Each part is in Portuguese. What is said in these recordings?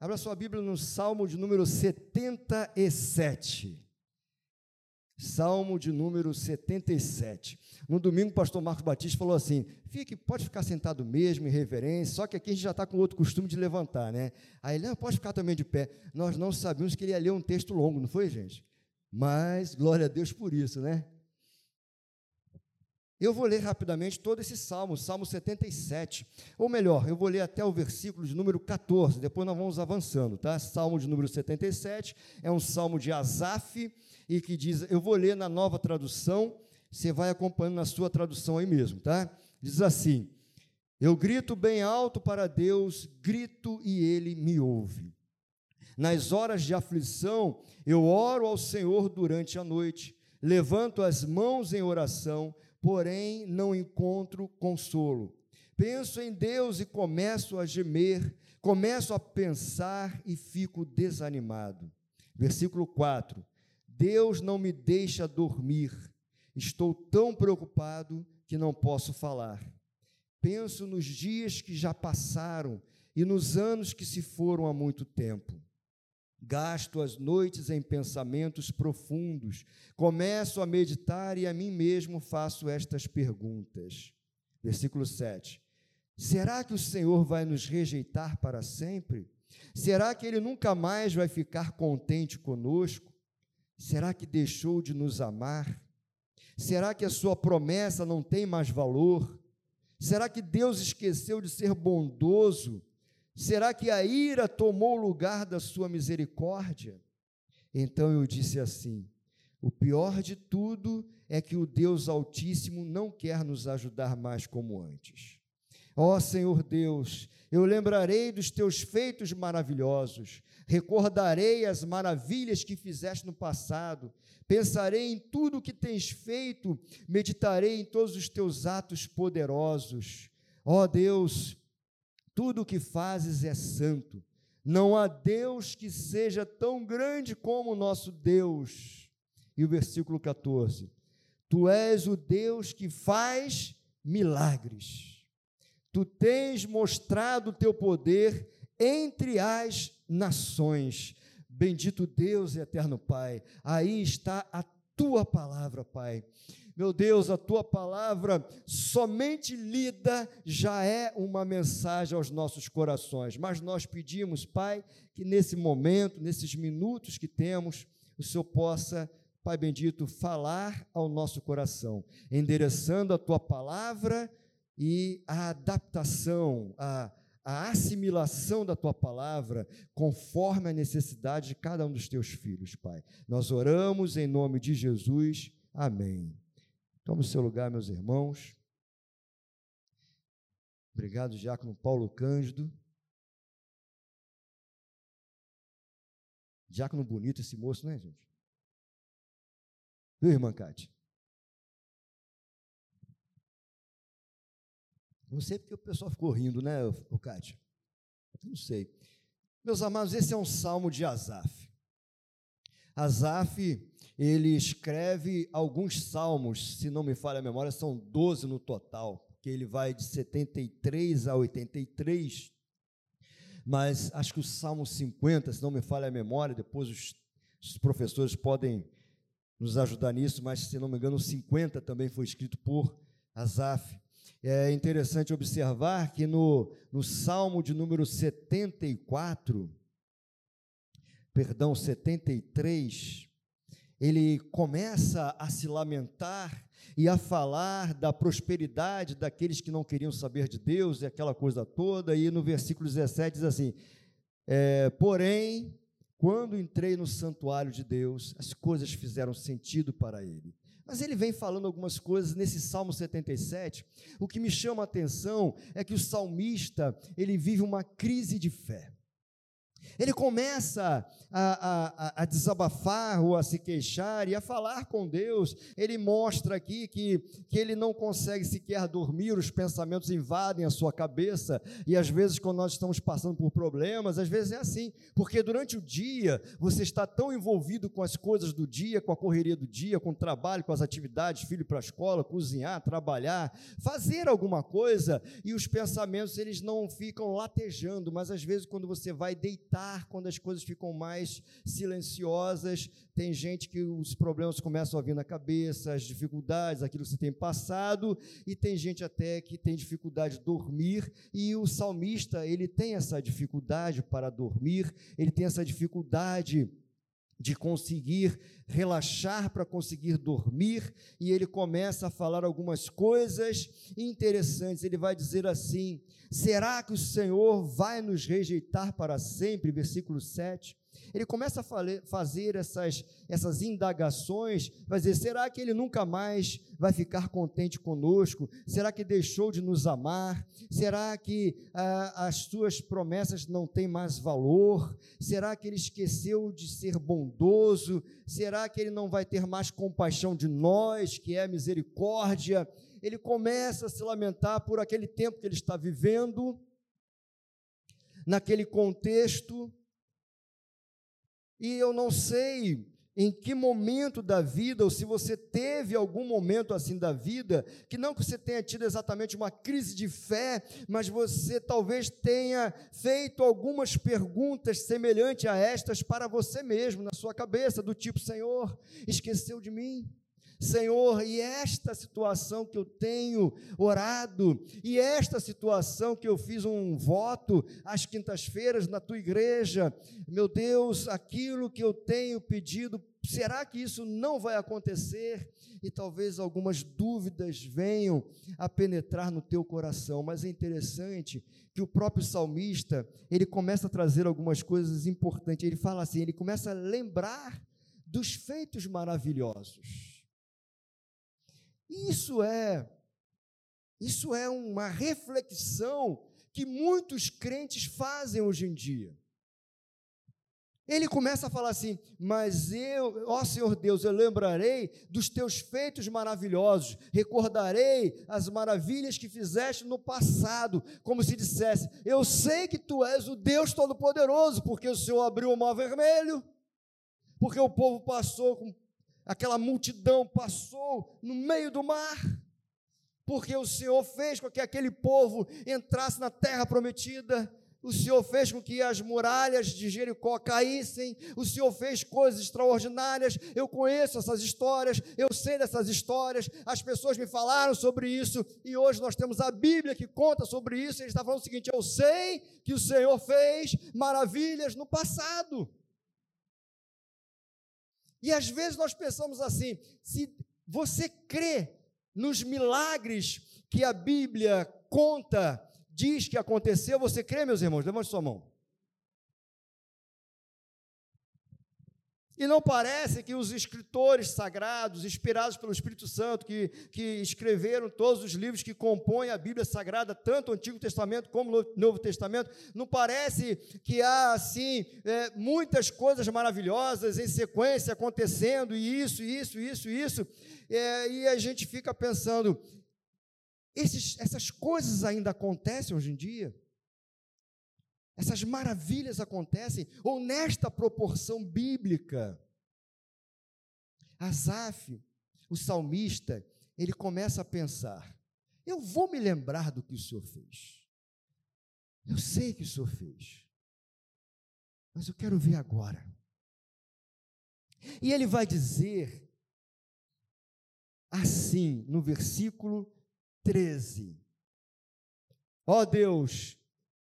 Abra sua Bíblia no Salmo de número 77. Salmo de número 77. No domingo, o pastor Marcos Batista falou assim: fique, pode ficar sentado mesmo, em reverência, só que aqui a gente já está com outro costume de levantar, né? Aí ele, não, pode ficar também de pé. Nós não sabíamos que ele ia ler um texto longo, não foi, gente? Mas, glória a Deus por isso, né? Eu vou ler rapidamente todo esse salmo, Salmo 77. Ou melhor, eu vou ler até o versículo de número 14, depois nós vamos avançando, tá? Salmo de número 77 é um salmo de Asaf e que diz, eu vou ler na nova tradução, você vai acompanhando na sua tradução aí mesmo, tá? Diz assim: Eu grito bem alto para Deus, grito e ele me ouve. Nas horas de aflição, eu oro ao Senhor durante a noite, levanto as mãos em oração, porém não encontro consolo. Penso em Deus e começo a gemer, começo a pensar e fico desanimado. Versículo 4: Deus não me deixa dormir, estou tão preocupado que não posso falar. Penso nos dias que já passaram e nos anos que se foram há muito tempo. Gasto as noites em pensamentos profundos, começo a meditar e a mim mesmo faço estas perguntas. Versículo 7. Será que o Senhor vai nos rejeitar para sempre? Será que Ele nunca mais vai ficar contente conosco? Será que deixou de nos amar? Será que a Sua promessa não tem mais valor? Será que Deus esqueceu de ser bondoso Será que a ira tomou o lugar da sua misericórdia? Então eu disse assim: o pior de tudo é que o Deus Altíssimo não quer nos ajudar mais como antes. Ó oh, Senhor Deus, eu lembrarei dos teus feitos maravilhosos, recordarei as maravilhas que fizeste no passado, pensarei em tudo o que tens feito, meditarei em todos os teus atos poderosos. Ó oh, Deus, tudo o que fazes é santo. Não há Deus que seja tão grande como o nosso Deus. E o versículo 14: Tu és o Deus que faz milagres. Tu tens mostrado o teu poder entre as nações. Bendito Deus e eterno Pai. Aí está a tua palavra, Pai. Meu Deus, a tua palavra, somente lida, já é uma mensagem aos nossos corações. Mas nós pedimos, Pai, que nesse momento, nesses minutos que temos, o Senhor possa, Pai bendito, falar ao nosso coração, endereçando a tua palavra e a adaptação, a, a assimilação da tua palavra conforme a necessidade de cada um dos teus filhos, Pai. Nós oramos em nome de Jesus. Amém. Tome o seu lugar, meus irmãos. Obrigado, Diácono Paulo Cândido. Diácono bonito esse moço, né, gente? Viu, irmã Cátia? Não sei porque o pessoal ficou rindo, né, Cátia? Não sei. Meus amados, esse é um salmo de Asaf. Asaf ele escreve alguns salmos, se não me falha a memória, são 12 no total, porque ele vai de 73 a 83. Mas acho que o Salmo 50, se não me falha a memória, depois os, os professores podem nos ajudar nisso, mas se não me engano, o 50 também foi escrito por Asaf. É interessante observar que no, no Salmo de número 74, perdão, 73, ele começa a se lamentar e a falar da prosperidade daqueles que não queriam saber de Deus e aquela coisa toda, e no versículo 17 diz assim: é, Porém, quando entrei no santuário de Deus, as coisas fizeram sentido para ele. Mas ele vem falando algumas coisas nesse Salmo 77. O que me chama a atenção é que o salmista, ele vive uma crise de fé. Ele começa a, a, a, desabafar ou a se queixar e a falar com Deus. Ele mostra aqui que, que ele não consegue sequer dormir, os pensamentos invadem a sua cabeça. E às vezes, quando nós estamos passando por problemas, às vezes é assim, porque durante o dia você está tão envolvido com as coisas do dia, com a correria do dia, com o trabalho, com as atividades, filho para a escola, cozinhar, trabalhar, fazer alguma coisa, e os pensamentos eles não ficam latejando, mas às vezes, quando você vai deitar, rejeitar quando as coisas ficam mais silenciosas. Tem gente que os problemas começam a vir na cabeça, as dificuldades, aquilo que você tem passado, e tem gente até que tem dificuldade de dormir, e o salmista, ele tem essa dificuldade para dormir, ele tem essa dificuldade de conseguir relaxar para conseguir dormir, e ele começa a falar algumas coisas interessantes. Ele vai dizer assim: Será que o Senhor vai nos rejeitar para sempre? Versículo 7. Ele começa a fazer essas, essas indagações, vai dizer: será que ele nunca mais vai ficar contente conosco? Será que deixou de nos amar? Será que ah, as suas promessas não têm mais valor? Será que ele esqueceu de ser bondoso? Será que ele não vai ter mais compaixão de nós, que é misericórdia? Ele começa a se lamentar por aquele tempo que ele está vivendo, naquele contexto e eu não sei em que momento da vida, ou se você teve algum momento assim da vida, que não que você tenha tido exatamente uma crise de fé, mas você talvez tenha feito algumas perguntas semelhantes a estas para você mesmo, na sua cabeça, do tipo: Senhor, esqueceu de mim? Senhor, e esta situação que eu tenho orado, e esta situação que eu fiz um voto às quintas-feiras na tua igreja, meu Deus, aquilo que eu tenho pedido, será que isso não vai acontecer? E talvez algumas dúvidas venham a penetrar no teu coração, mas é interessante que o próprio salmista, ele começa a trazer algumas coisas importantes, ele fala assim, ele começa a lembrar dos feitos maravilhosos. Isso é isso é uma reflexão que muitos crentes fazem hoje em dia. Ele começa a falar assim: Mas eu, ó Senhor Deus, eu lembrarei dos teus feitos maravilhosos, recordarei as maravilhas que fizeste no passado, como se dissesse: Eu sei que tu és o Deus Todo-Poderoso, porque o Senhor abriu o mar vermelho, porque o povo passou com aquela multidão passou no meio do mar, porque o Senhor fez com que aquele povo entrasse na terra prometida. O Senhor fez com que as muralhas de Jericó caíssem. O Senhor fez coisas extraordinárias. Eu conheço essas histórias, eu sei dessas histórias. As pessoas me falaram sobre isso e hoje nós temos a Bíblia que conta sobre isso. Ele está falando o seguinte: eu sei que o Senhor fez maravilhas no passado. E às vezes nós pensamos assim: se você crê nos milagres que a Bíblia conta, diz que aconteceu, você crê, meus irmãos? Levante sua mão. E não parece que os escritores sagrados, inspirados pelo Espírito Santo, que, que escreveram todos os livros que compõem a Bíblia Sagrada, tanto o Antigo Testamento como o Novo Testamento, não parece que há, assim, é, muitas coisas maravilhosas em sequência acontecendo, e isso, isso, isso, isso, é, e a gente fica pensando, esses, essas coisas ainda acontecem hoje em dia? Essas maravilhas acontecem, ou nesta proporção bíblica. Asaf, o salmista, ele começa a pensar: eu vou me lembrar do que o Senhor fez. Eu sei que o Senhor fez, mas eu quero ver agora. E ele vai dizer assim, no versículo 13: Ó oh Deus,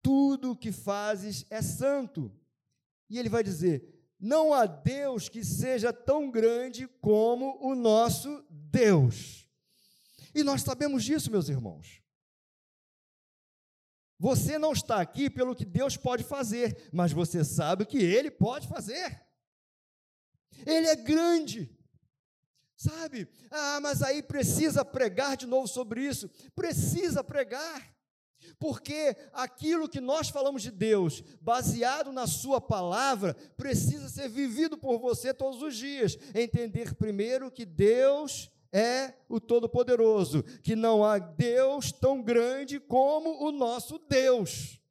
tudo o que fazes é santo. E ele vai dizer: não há Deus que seja tão grande como o nosso Deus. E nós sabemos disso, meus irmãos. Você não está aqui pelo que Deus pode fazer, mas você sabe o que Ele pode fazer. Ele é grande. Sabe? Ah, mas aí precisa pregar de novo sobre isso. Precisa pregar. Porque aquilo que nós falamos de Deus, baseado na Sua palavra, precisa ser vivido por você todos os dias. Entender primeiro que Deus é o Todo-Poderoso, que não há Deus tão grande como o nosso Deus.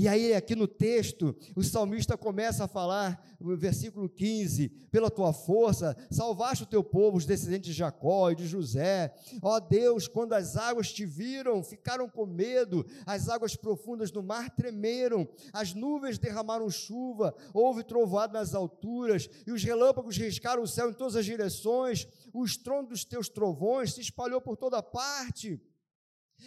E aí, aqui no texto, o salmista começa a falar, no versículo 15: Pela tua força, salvaste o teu povo, os descendentes de Jacó e de José. Ó Deus, quando as águas te viram, ficaram com medo, as águas profundas do mar tremeram, as nuvens derramaram chuva, houve trovoado nas alturas, e os relâmpagos riscaram o céu em todas as direções, o estrondo dos teus trovões se espalhou por toda parte.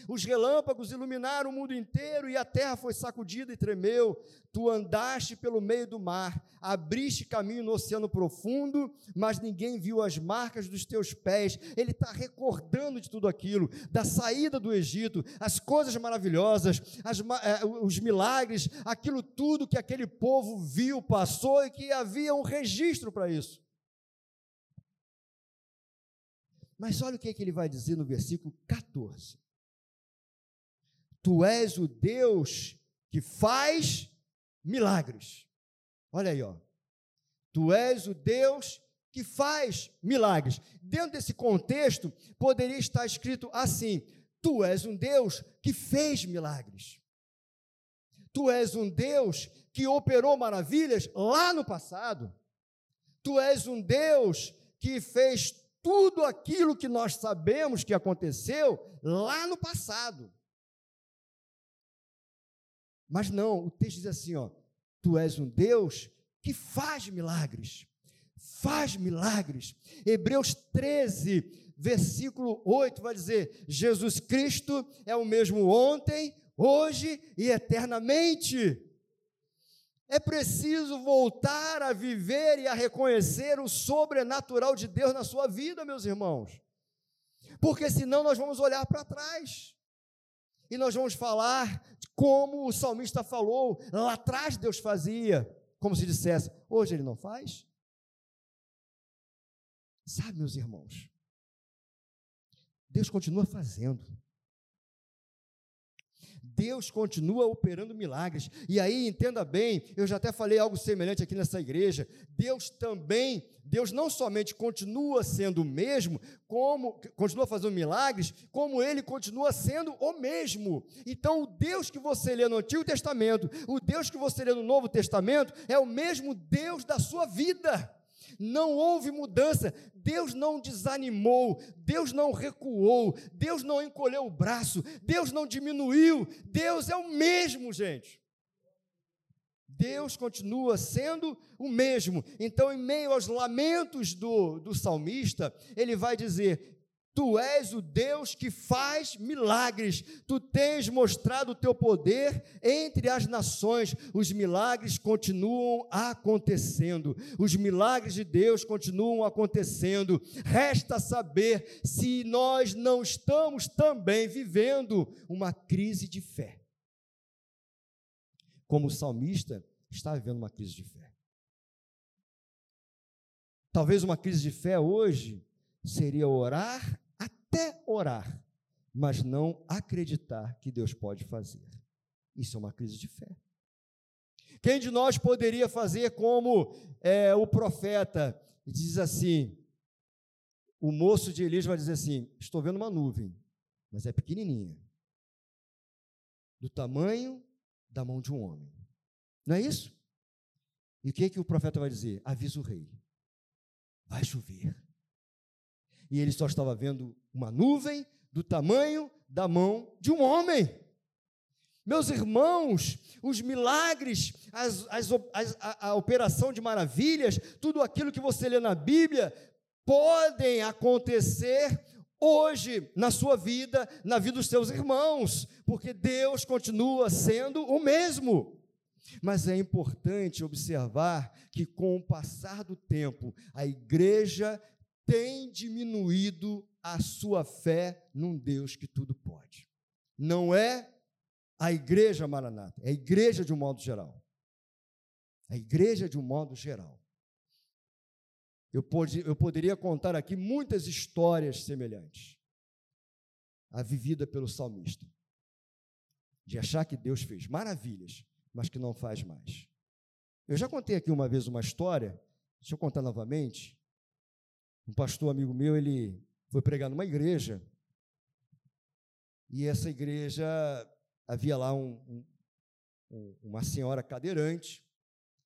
Os relâmpagos iluminaram o mundo inteiro e a terra foi sacudida e tremeu. Tu andaste pelo meio do mar, abriste caminho no oceano profundo, mas ninguém viu as marcas dos teus pés. Ele está recordando de tudo aquilo, da saída do Egito, as coisas maravilhosas, as, eh, os milagres, aquilo tudo que aquele povo viu, passou e que havia um registro para isso. Mas olha o que, é que ele vai dizer no versículo 14. Tu és o Deus que faz milagres. Olha aí, ó. Tu és o Deus que faz milagres. Dentro desse contexto, poderia estar escrito assim: Tu és um Deus que fez milagres. Tu és um Deus que operou maravilhas lá no passado. Tu és um Deus que fez tudo aquilo que nós sabemos que aconteceu lá no passado. Mas não, o texto diz assim, ó: Tu és um Deus que faz milagres. Faz milagres. Hebreus 13, versículo 8 vai dizer: Jesus Cristo é o mesmo ontem, hoje e eternamente. É preciso voltar a viver e a reconhecer o sobrenatural de Deus na sua vida, meus irmãos. Porque senão nós vamos olhar para trás e nós vamos falar como o salmista falou, lá atrás Deus fazia, como se dissesse, hoje ele não faz? Sabe, meus irmãos, Deus continua fazendo. Deus continua operando milagres. E aí, entenda bem, eu já até falei algo semelhante aqui nessa igreja. Deus também, Deus não somente continua sendo o mesmo, como continua fazendo milagres, como ele continua sendo o mesmo. Então, o Deus que você lê no Antigo Testamento, o Deus que você lê no Novo Testamento, é o mesmo Deus da sua vida não houve mudança, Deus não desanimou, Deus não recuou, Deus não encolheu o braço, Deus não diminuiu, Deus é o mesmo, gente. Deus continua sendo o mesmo. Então, em meio aos lamentos do, do salmista, ele vai dizer: Tu és o Deus que faz milagres. Tu tens mostrado o teu poder entre as nações. Os milagres continuam acontecendo. Os milagres de Deus continuam acontecendo. Resta saber se nós não estamos também vivendo uma crise de fé. Como o salmista está vivendo uma crise de fé. Talvez uma crise de fé hoje seria orar até orar, mas não acreditar que Deus pode fazer. Isso é uma crise de fé. Quem de nós poderia fazer como é, o profeta diz assim? O moço de Elias vai dizer assim: Estou vendo uma nuvem, mas é pequenininha, do tamanho da mão de um homem. Não é isso? E o que, que o profeta vai dizer? Avisa o rei: vai chover e ele só estava vendo uma nuvem do tamanho da mão de um homem. Meus irmãos, os milagres, as, as, as, a, a operação de maravilhas, tudo aquilo que você lê na Bíblia, podem acontecer hoje na sua vida, na vida dos seus irmãos, porque Deus continua sendo o mesmo. Mas é importante observar que, com o passar do tempo, a igreja tem diminuído a sua fé num Deus que tudo pode. Não é a igreja Maranata, é a igreja de um modo geral. A igreja de um modo geral. Eu, eu poderia contar aqui muitas histórias semelhantes à vivida pelo salmista, de achar que Deus fez maravilhas, mas que não faz mais. Eu já contei aqui uma vez uma história, deixa eu contar novamente, um pastor amigo meu, ele foi pregar numa igreja, e essa igreja havia lá um, um, uma senhora cadeirante,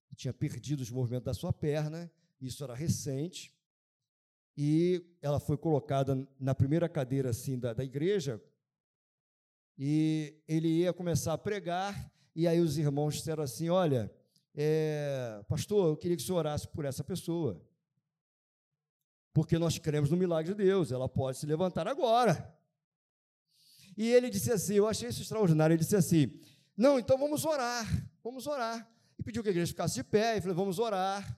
que tinha perdido os movimentos da sua perna, isso era recente, e ela foi colocada na primeira cadeira assim da, da igreja, e ele ia começar a pregar, e aí os irmãos disseram assim: Olha, é, pastor, eu queria que o senhor orasse por essa pessoa, porque nós cremos no milagre de Deus, ela pode se levantar agora. E ele disse assim: Eu achei isso extraordinário. Ele disse assim: Não, então vamos orar, vamos orar. E pediu que a igreja ficasse de pé, e falou: Vamos orar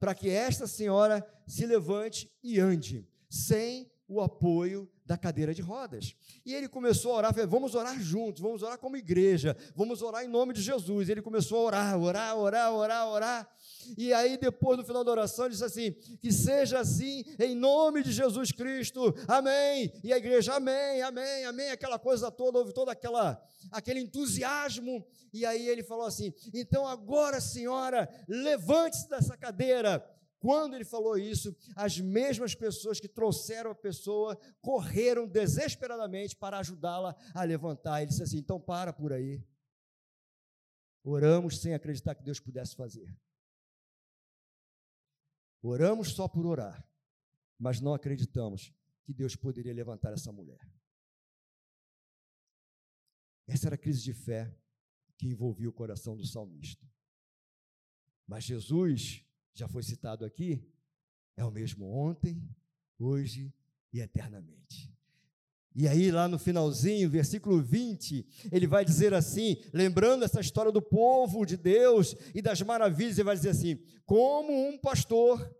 para que esta senhora se levante e ande, sem o apoio da cadeira de rodas. E ele começou a orar, falou, vamos orar juntos, vamos orar como igreja, vamos orar em nome de Jesus. Ele começou a orar, orar, orar, orar, orar. E aí, depois, no final da oração, ele disse assim: que seja assim, em nome de Jesus Cristo, amém. E a igreja, amém, amém, amém, aquela coisa toda, houve todo aquela, aquele entusiasmo. E aí ele falou assim: então agora, senhora, levante-se dessa cadeira quando ele falou isso, as mesmas pessoas que trouxeram a pessoa correram desesperadamente para ajudá-la a levantar. Ele disse assim: então para por aí. Oramos sem acreditar que Deus pudesse fazer. Oramos só por orar, mas não acreditamos que Deus poderia levantar essa mulher. Essa era a crise de fé que envolvia o coração do salmista. Mas Jesus já foi citado aqui, é o mesmo ontem, hoje e eternamente. E aí, lá no finalzinho, versículo 20, ele vai dizer assim, lembrando essa história do povo de Deus e das maravilhas, ele vai dizer assim: como um pastor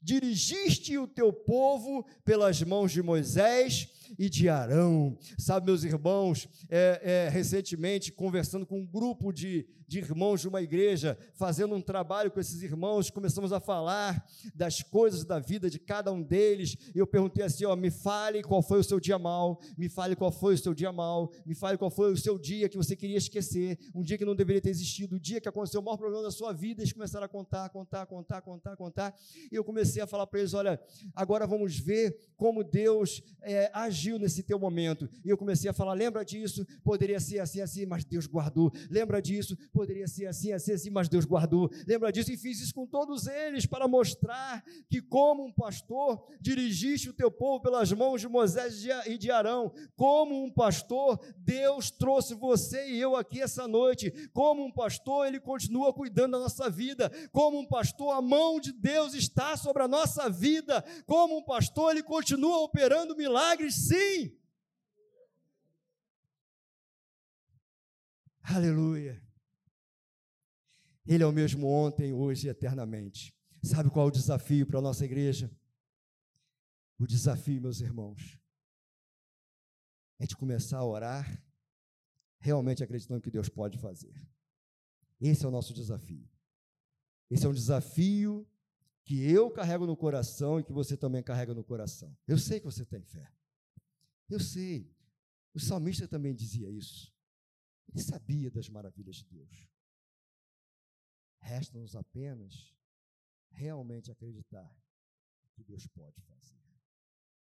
dirigiste o teu povo pelas mãos de Moisés e de Arão. Sabe, meus irmãos, é, é, recentemente, conversando com um grupo de, de irmãos de uma igreja, fazendo um trabalho com esses irmãos, começamos a falar das coisas da vida de cada um deles. E eu perguntei assim: ó, me fale qual foi o seu dia mal, me fale qual foi o seu dia mal, me fale qual foi o seu dia que você queria esquecer, um dia que não deveria ter existido, o dia que aconteceu o maior problema da sua vida. Eles começaram a contar, contar, contar, contar, contar. E eu comecei a falar para eles: olha, agora vamos ver como Deus é, agiu nesse teu momento. E eu comecei a falar: lembra disso? Poderia ser assim, assim, mas Deus guardou. Lembra disso? poderia ser assim, assim, assim, mas Deus guardou. Lembra disso? E fiz isso com todos eles para mostrar que, como um pastor, dirigiste o teu povo pelas mãos de Moisés e de Arão. Como um pastor, Deus trouxe você e eu aqui essa noite. Como um pastor, ele continua cuidando da nossa vida. Como um pastor, a mão de Deus está sobre a nossa vida. Como um pastor, ele continua operando milagres, sim. Aleluia. Ele é o mesmo ontem, hoje e eternamente. Sabe qual é o desafio para a nossa igreja? O desafio, meus irmãos, é de começar a orar realmente acreditando que Deus pode fazer. Esse é o nosso desafio. Esse é um desafio que eu carrego no coração e que você também carrega no coração. Eu sei que você tem fé. Eu sei. O salmista também dizia isso. Ele sabia das maravilhas de Deus. Resta-nos apenas realmente acreditar que Deus pode fazer.